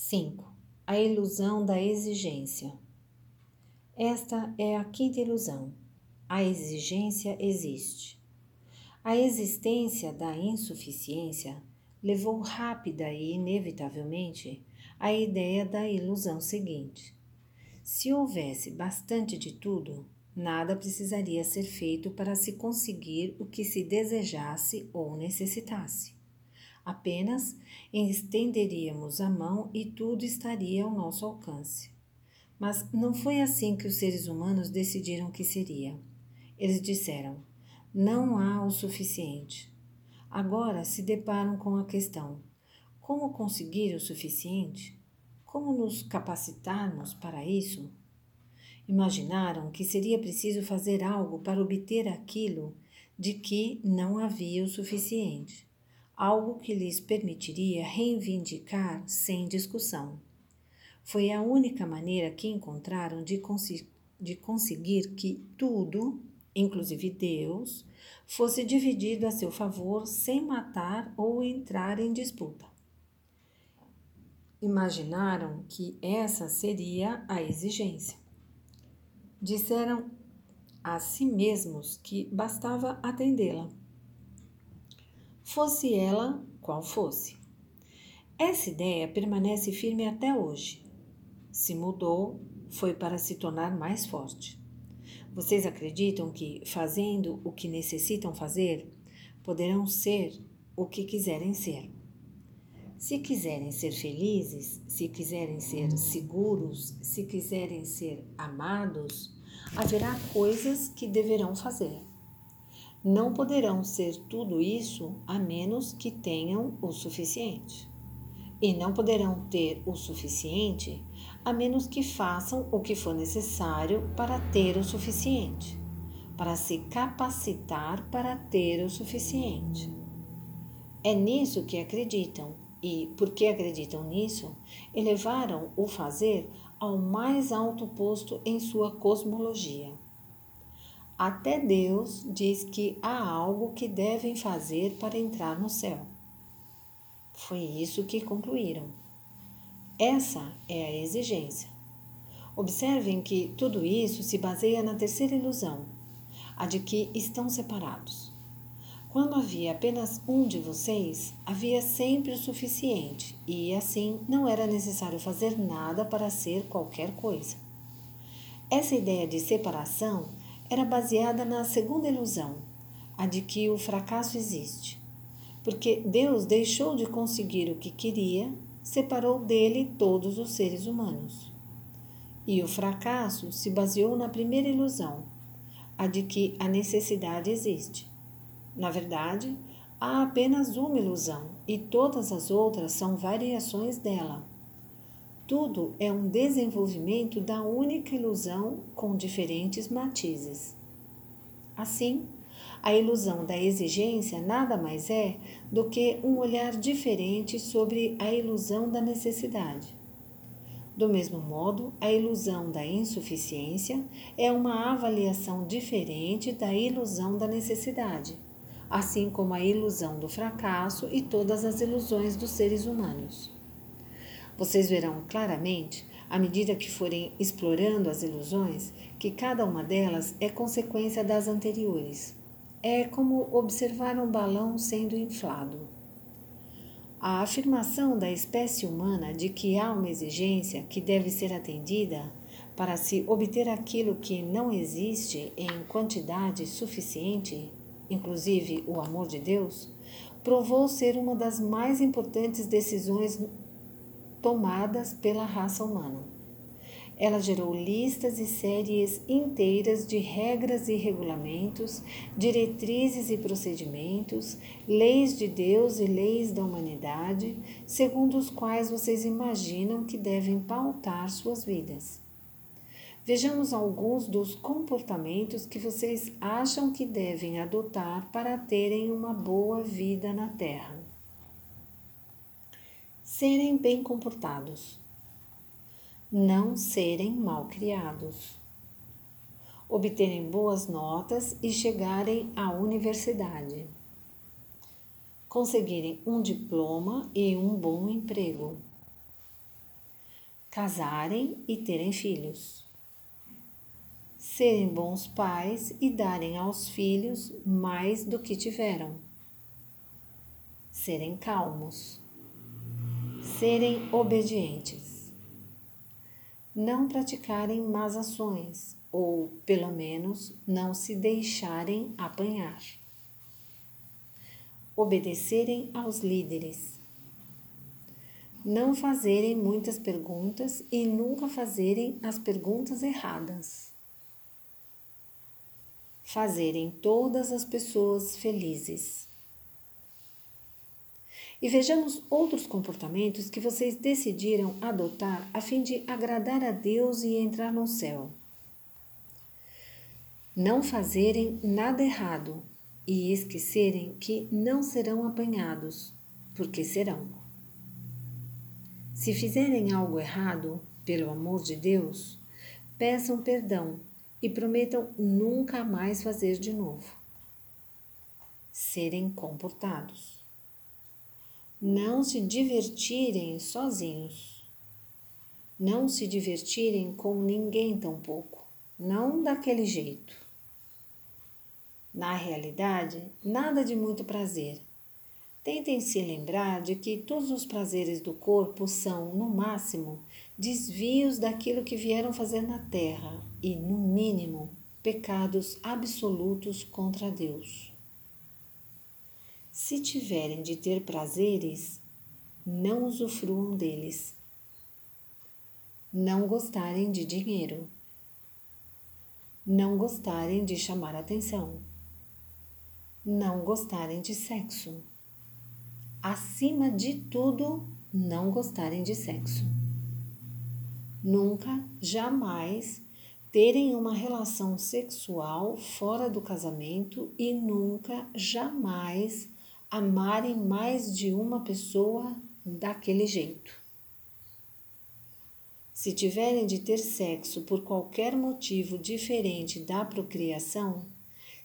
5. A ilusão da exigência. Esta é a quinta ilusão. A exigência existe. A existência da insuficiência levou rápida e inevitavelmente à ideia da ilusão seguinte. Se houvesse bastante de tudo, nada precisaria ser feito para se conseguir o que se desejasse ou necessitasse. Apenas estenderíamos a mão e tudo estaria ao nosso alcance. Mas não foi assim que os seres humanos decidiram que seria. Eles disseram: não há o suficiente. Agora se deparam com a questão: como conseguir o suficiente? Como nos capacitarmos para isso? Imaginaram que seria preciso fazer algo para obter aquilo de que não havia o suficiente algo que lhes permitiria reivindicar sem discussão. Foi a única maneira que encontraram de, de conseguir que tudo, inclusive Deus, fosse dividido a seu favor sem matar ou entrar em disputa. Imaginaram que essa seria a exigência. Disseram a si mesmos que bastava atendê-la fosse ela qual fosse. Essa ideia permanece firme até hoje. Se mudou, foi para se tornar mais forte. Vocês acreditam que, fazendo o que necessitam fazer, poderão ser o que quiserem ser. Se quiserem ser felizes, se quiserem ser seguros, se quiserem ser amados, haverá coisas que deverão fazer não poderão ser tudo isso a menos que tenham o suficiente. E não poderão ter o suficiente a menos que façam o que for necessário para ter o suficiente, para se capacitar para ter o suficiente. É nisso que acreditam e, porque acreditam nisso, elevaram o fazer ao mais alto posto em sua cosmologia. Até Deus diz que há algo que devem fazer para entrar no céu. Foi isso que concluíram. Essa é a exigência. Observem que tudo isso se baseia na terceira ilusão, a de que estão separados. Quando havia apenas um de vocês, havia sempre o suficiente e assim não era necessário fazer nada para ser qualquer coisa. Essa ideia de separação era baseada na segunda ilusão, a de que o fracasso existe. Porque Deus deixou de conseguir o que queria, separou dele todos os seres humanos. E o fracasso se baseou na primeira ilusão, a de que a necessidade existe. Na verdade, há apenas uma ilusão e todas as outras são variações dela. Tudo é um desenvolvimento da única ilusão com diferentes matizes. Assim, a ilusão da exigência nada mais é do que um olhar diferente sobre a ilusão da necessidade. Do mesmo modo, a ilusão da insuficiência é uma avaliação diferente da ilusão da necessidade, assim como a ilusão do fracasso e todas as ilusões dos seres humanos. Vocês verão claramente, à medida que forem explorando as ilusões, que cada uma delas é consequência das anteriores. É como observar um balão sendo inflado. A afirmação da espécie humana de que há uma exigência que deve ser atendida para se obter aquilo que não existe em quantidade suficiente, inclusive o amor de Deus, provou ser uma das mais importantes decisões tomadas pela raça humana. Ela gerou listas e séries inteiras de regras e regulamentos, diretrizes e procedimentos, leis de Deus e leis da humanidade, segundo os quais vocês imaginam que devem pautar suas vidas. Vejamos alguns dos comportamentos que vocês acham que devem adotar para terem uma boa vida na Terra serem bem comportados, não serem mal criados, obterem boas notas e chegarem à universidade, conseguirem um diploma e um bom emprego, casarem e terem filhos, serem bons pais e darem aos filhos mais do que tiveram, serem calmos, serem obedientes, não praticarem más ações ou, pelo menos, não se deixarem apanhar, obedecerem aos líderes não fazerem muitas perguntas e nunca fazerem as perguntas erradas. Fazerem todas as pessoas felizes. E vejamos outros comportamentos que vocês decidiram adotar a fim de agradar a Deus e entrar no céu. Não fazerem nada errado e esquecerem que não serão apanhados, porque serão. Se fizerem algo errado, pelo amor de Deus, peçam perdão e prometam nunca mais fazer de novo. Serem comportados. Não se divertirem sozinhos. Não se divertirem com ninguém tampouco. Não daquele jeito. Na realidade, nada de muito prazer Tentem se lembrar de que todos os prazeres do corpo são, no máximo, desvios daquilo que vieram fazer na terra e, no mínimo, pecados absolutos contra Deus. Se tiverem de ter prazeres, não usufruam deles. Não gostarem de dinheiro. Não gostarem de chamar atenção. Não gostarem de sexo acima de tudo, não gostarem de sexo. Nunca, jamais terem uma relação sexual fora do casamento e nunca, jamais amarem mais de uma pessoa daquele jeito. Se tiverem de ter sexo por qualquer motivo diferente da procriação,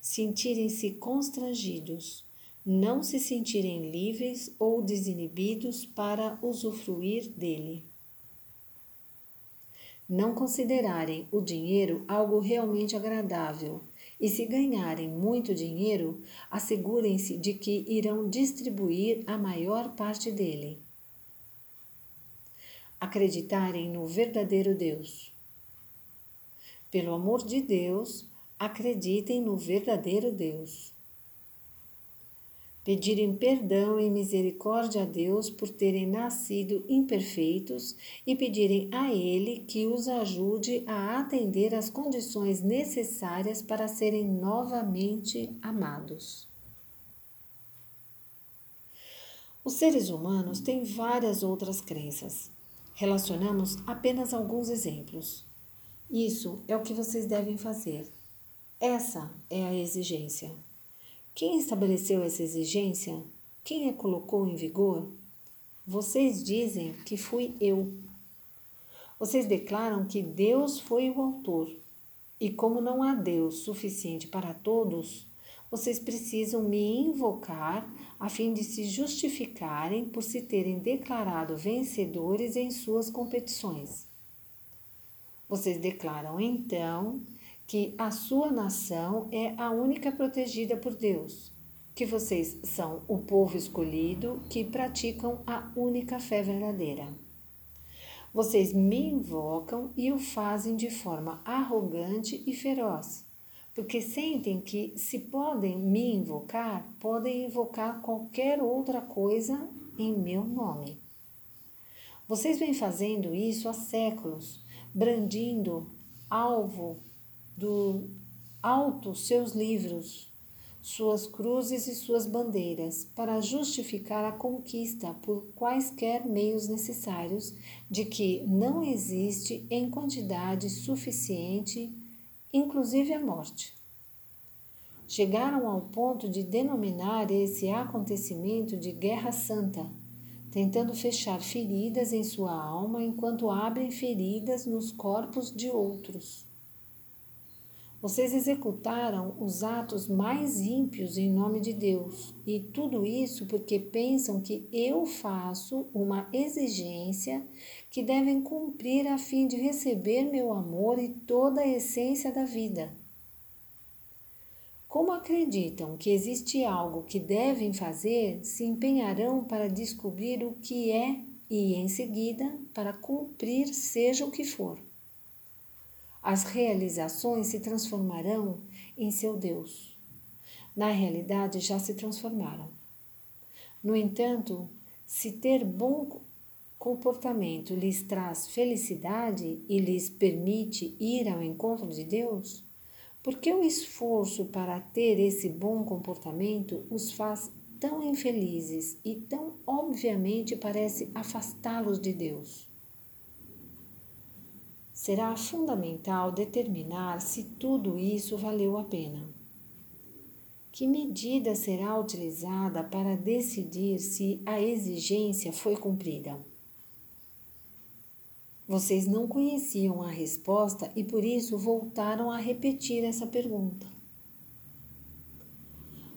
sentirem-se constrangidos não se sentirem livres ou desinibidos para usufruir dele. Não considerarem o dinheiro algo realmente agradável e, se ganharem muito dinheiro, assegurem-se de que irão distribuir a maior parte dele. Acreditarem no verdadeiro Deus. Pelo amor de Deus, acreditem no verdadeiro Deus pedirem perdão e misericórdia a Deus por terem nascido imperfeitos e pedirem a Ele que os ajude a atender às condições necessárias para serem novamente amados. Os seres humanos têm várias outras crenças. Relacionamos apenas alguns exemplos. Isso é o que vocês devem fazer. Essa é a exigência. Quem estabeleceu essa exigência? Quem a colocou em vigor? Vocês dizem que fui eu. Vocês declaram que Deus foi o autor. E como não há Deus suficiente para todos, vocês precisam me invocar a fim de se justificarem por se terem declarado vencedores em suas competições. Vocês declaram então que a sua nação é a única protegida por Deus, que vocês são o povo escolhido que praticam a única fé verdadeira. Vocês me invocam e o fazem de forma arrogante e feroz, porque sentem que, se podem me invocar, podem invocar qualquer outra coisa em meu nome. Vocês vêm fazendo isso há séculos, brandindo alvo do alto seus livros, suas cruzes e suas bandeiras, para justificar a conquista por quaisquer meios necessários, de que não existe em quantidade suficiente, inclusive a morte. Chegaram ao ponto de denominar esse acontecimento de Guerra Santa, tentando fechar feridas em sua alma enquanto abrem feridas nos corpos de outros. Vocês executaram os atos mais ímpios em nome de Deus, e tudo isso porque pensam que eu faço uma exigência que devem cumprir a fim de receber meu amor e toda a essência da vida. Como acreditam que existe algo que devem fazer, se empenharão para descobrir o que é e, em seguida, para cumprir, seja o que for. As realizações se transformarão em seu Deus. Na realidade, já se transformaram. No entanto, se ter bom comportamento lhes traz felicidade e lhes permite ir ao encontro de Deus, por que o esforço para ter esse bom comportamento os faz tão infelizes e tão obviamente parece afastá-los de Deus? Será fundamental determinar se tudo isso valeu a pena. Que medida será utilizada para decidir se a exigência foi cumprida? Vocês não conheciam a resposta e por isso voltaram a repetir essa pergunta.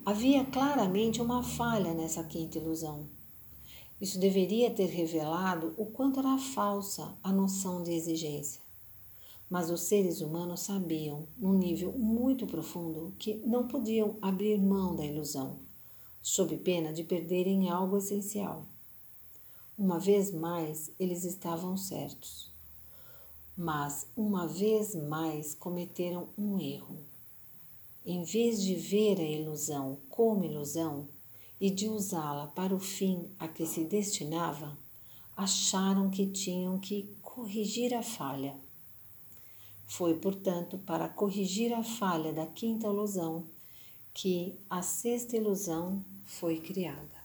Havia claramente uma falha nessa quinta ilusão. Isso deveria ter revelado o quanto era falsa a noção de exigência. Mas os seres humanos sabiam, num nível muito profundo, que não podiam abrir mão da ilusão, sob pena de perderem algo essencial. Uma vez mais, eles estavam certos. Mas, uma vez mais, cometeram um erro. Em vez de ver a ilusão como ilusão e de usá-la para o fim a que se destinava, acharam que tinham que corrigir a falha foi, portanto, para corrigir a falha da quinta ilusão que a sexta ilusão foi criada.